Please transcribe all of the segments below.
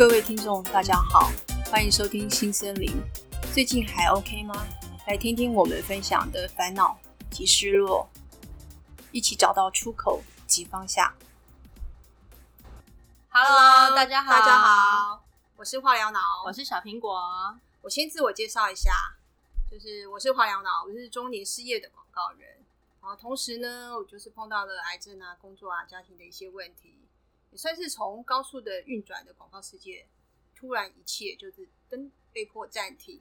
各位听众，大家好，欢迎收听新森林。最近还 OK 吗？来听听我们分享的烦恼及失落，一起找到出口及方向。Hello，大家好，大家，好，我是化疗脑，我是小苹果。我先自我介绍一下，就是我是化疗脑，我是中年失业的广告人。然后同时呢，我就是碰到了癌症啊、工作啊、家庭的一些问题，也算是从高速的运转的广告世界，突然一切就是灯被迫暂停。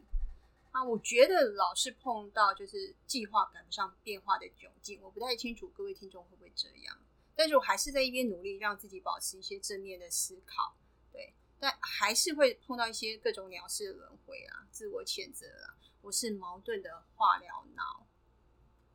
啊，我觉得老是碰到就是计划赶不上变化的窘境，我不太清楚各位听众会不会这样，但是我还是在一边努力让自己保持一些正面的思考，对，但还是会碰到一些各种鸟事的轮回啊，自我谴责啊，我是矛盾的化疗脑。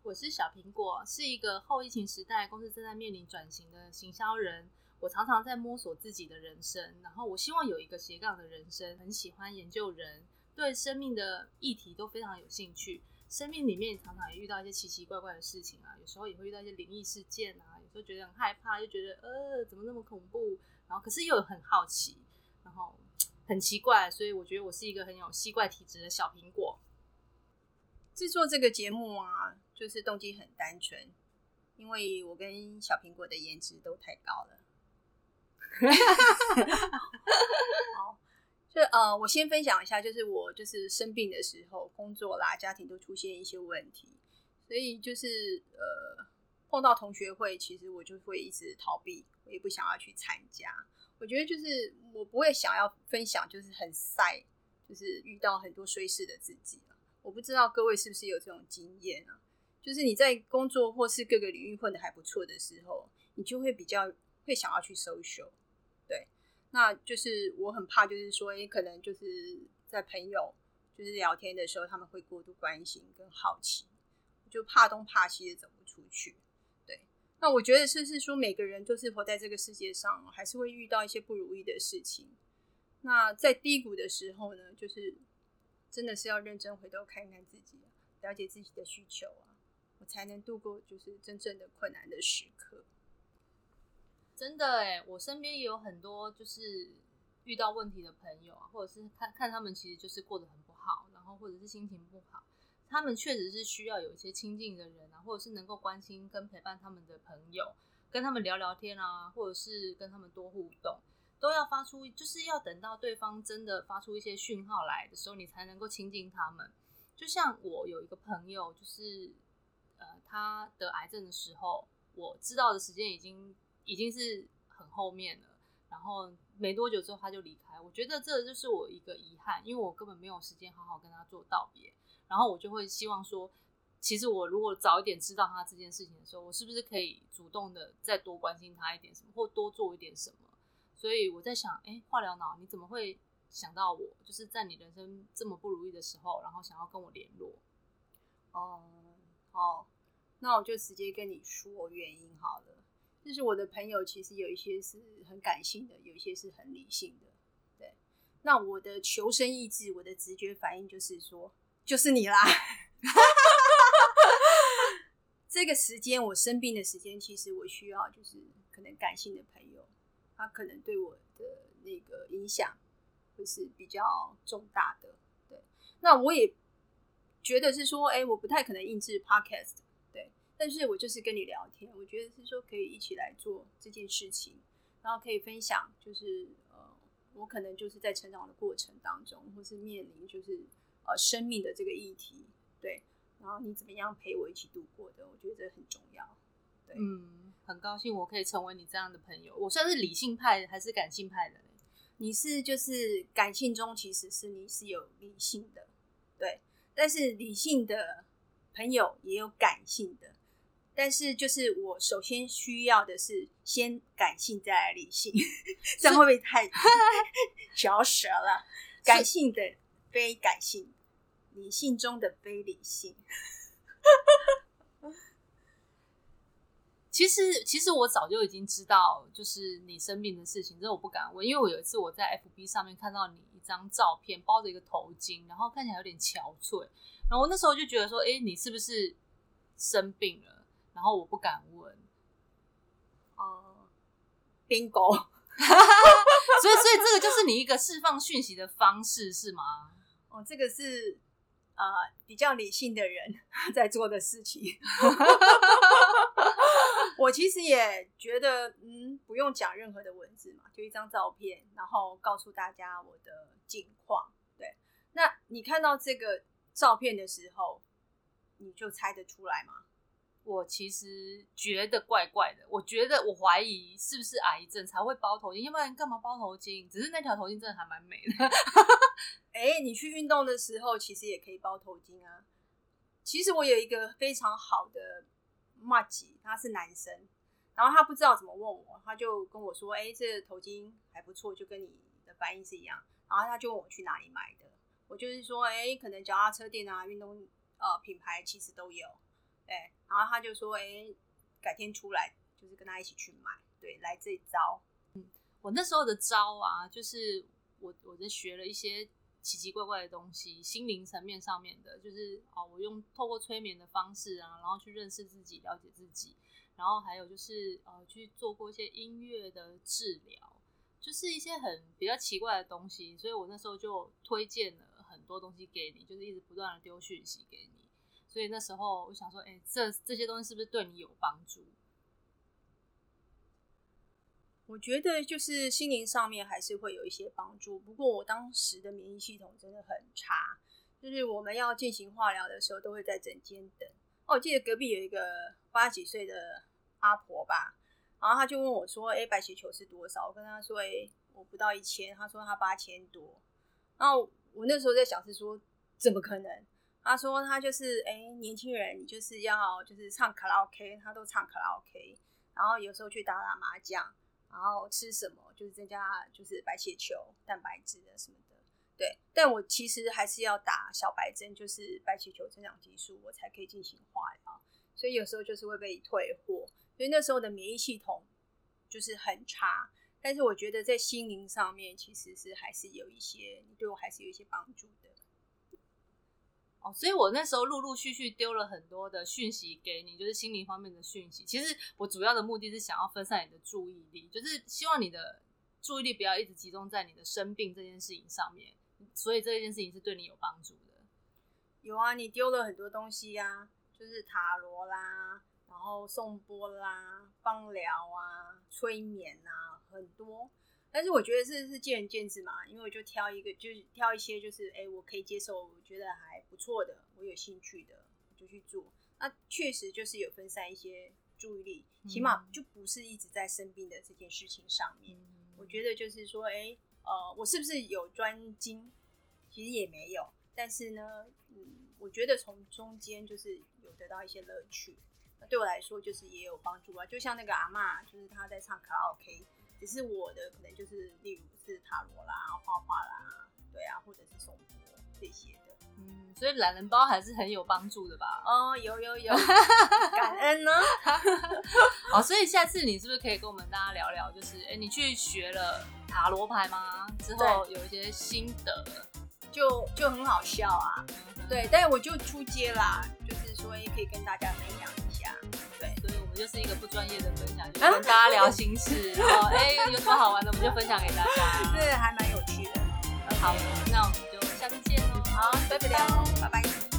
我是小苹果，是一个后疫情时代公司正在面临转型的行销人。我常常在摸索自己的人生，然后我希望有一个斜杠的人生，很喜欢研究人，对生命的议题都非常有兴趣。生命里面常常也遇到一些奇奇怪怪的事情啊，有时候也会遇到一些灵异事件啊，有时候觉得很害怕，又觉得呃怎么那么恐怖，然后可是又很好奇，然后很奇怪，所以我觉得我是一个很有吸怪体质的小苹果。制作这个节目啊，就是动机很单纯，因为我跟小苹果的颜值都太高了。好，就呃，我先分享一下，就是我就是生病的时候，工作啦、家庭都出现一些问题，所以就是呃，碰到同学会，其实我就会一直逃避，我也不想要去参加。我觉得就是我不会想要分享，就是很晒，就是遇到很多衰事的自己我不知道各位是不是有这种经验啊？就是你在工作或是各个领域混得还不错的时候，你就会比较会想要去 social，那就是我很怕，就是说，也，可能就是在朋友就是聊天的时候，他们会过度关心跟好奇，就怕东怕西的走不出去。对，那我觉得是是说，每个人就是活在这个世界上，还是会遇到一些不如意的事情。那在低谷的时候呢，就是真的是要认真回头看看自己，了解自己的需求啊，我才能度过就是真正的困难的时刻。真的哎，我身边也有很多就是遇到问题的朋友啊，或者是看看他们其实就是过得很不好，然后或者是心情不好，他们确实是需要有一些亲近的人啊，或者是能够关心跟陪伴他们的朋友，跟他们聊聊天啊，或者是跟他们多互动，都要发出，就是要等到对方真的发出一些讯号来的时候，你才能够亲近他们。就像我有一个朋友，就是呃，他得癌症的时候，我知道的时间已经已经是很后面了，然后没多久之后他就离开。我觉得这就是我一个遗憾，因为我根本没有时间好好跟他做道别。然后我就会希望说，其实我如果早一点知道他这件事情的时候，我是不是可以主动的再多关心他一点什么，或多做一点什么？所以我在想，哎，化疗脑，你怎么会想到我？就是在你人生这么不如意的时候，然后想要跟我联络？哦，好，那我就直接跟你说原因好了。就是我的朋友其实有一些是很感性的，有一些是很理性的。对，那我的求生意志，我的直觉反应就是说，就是你啦。这个时间我生病的时间，其实我需要就是可能感性的朋友，他可能对我的那个影响会是比较重大的。对，那我也觉得是说，哎、我不太可能印制 podcast，但是我就是跟你聊天，我觉得是说可以一起来做这件事情，然后可以分享，就是呃，我可能就是在成长的过程当中，或是面临就是呃生命的这个议题，对，然后你怎么样陪我一起度过的，我觉得这很重要。对嗯，很高兴我可以成为你这样的朋友。我算是理性派还是感性派的嘞？你是就是感性中其实是你是有理性的，对，但是理性的朋友也有感性的，但是就是我首先需要的是先感性再来理性，这样会不会太嚼舌了？感性的非感性，理性中的非理性。其实，其实我早就已经知道，就是你生病的事情，这我不敢问，因为我有一次我在 FB 上面看到你一张照片，包着一个头巾，然后看起来有点憔悴，然后我那时候就觉得说，哎，你是不是生病了？然后我不敢问，哦、bingo，所以所以这个就是你一个释放讯息的方式是吗？哦，这个是呃比较理性的人 在做的事情。我其实也觉得，嗯，不用讲任何的文字嘛，就一张照片，然后告诉大家我的近况。对，那你看到这个照片的时候，你就猜得出来吗？我其实觉得怪怪的，我觉得我怀疑是不是癌症才会包头巾，要不然干嘛包头巾？只是那条头巾真的还蛮美的。哎，你去运动的时候其实也可以包头巾啊。其实我有一个非常好的。马吉他是男生，然后他不知道怎么问我，他就跟我说：“哎，这个头巾还不错，就跟你的反应是一样。”然后他就问我去哪里买的，我就是说：“哎，可能脚踏车店啊，运动呃品牌其实都有。”哎，然后他就说：“哎，改天出来就是跟他一起去买。”对，来这一招。嗯，我那时候的招啊，就是我我在学了一些。奇奇怪怪的东西，心灵层面上面的，就是哦，我用透过催眠的方式啊，然后去认识自己，了解自己，然后还有就是呃，去做过一些音乐的治疗，就是一些很比较奇怪的东西，所以我那时候就推荐了很多东西给你，就是一直不断的丢讯息给你，所以那时候我想说，哎，这这些东西是不是对你有帮助？我觉得就是心灵上面还是会有一些帮助，不过我当时的免疫系统真的很差，就是我们要进行化疗的时候都会在诊间等。哦，我记得隔壁有一个八十几岁的阿婆吧，然后他就问我说：“哎，白血球是多少？”我跟他说：“哎，我不到一千。”他说他八千多。然后我那时候在想是说怎么可能？他说他就是哎，年轻人你就是要就是唱卡拉 OK，他都唱卡拉 OK，然后有时候去打打麻将。然后吃什么就是增加就是白血球、蛋白质的什么的，对。但我其实还是要打小白针，就是白血球增长激素，我才可以进行化疗。所以有时候就是会被退货，所以那时候的免疫系统就是很差。但是我觉得在心灵上面其实是还是有一些，对我还是有一些帮助的。哦，所以我那时候陆陆续续丢了很多的讯息给你，就是心灵方面的讯息。其实我主要的目的是想要分散你的注意力，就是希望你的注意力不要一直集中在你的生病这件事情上面。所以这件事情是对你有帮助的。有啊，你丢了很多东西呀，就是塔罗啦，然后颂钵啦，芳疗啊，催眠啊，但是我觉得这是见仁见智嘛，因为我就挑一个，就是挑一些，就是哎，我可以接受，我觉得还不错的，我有兴趣的，我就去做。那确实就是有分散一些注意力，起码就不是一直在生病的这件事情上面。我觉得就是说，哎，呃，我是不是有专精？其实也没有，但是呢，嗯，我觉得从中间就是有得到一些乐趣，对我来说就是也有帮助啊。就像那个阿妈，就是她在唱卡拉 OK。只是我的可能就是，例如是塔罗啦、画画啦，对啊，或者是颂钵这些的。嗯，所以懒人包还是很有帮助的吧？哦，有有有，感恩呢。好，所以下次你是不是可以跟我们大家聊聊，就是哎，你去学了塔罗牌吗？之后有一些心得，就就很好笑啊。对，但是我就出街啦，就是说可以跟大家分享一下。就是一个不专业的分享，就跟大家聊心事，然后哎有什么好玩的，我们就分享给大家，对，还蛮有趣的。好，那我们就下次见喽。好，拜拜，拜拜。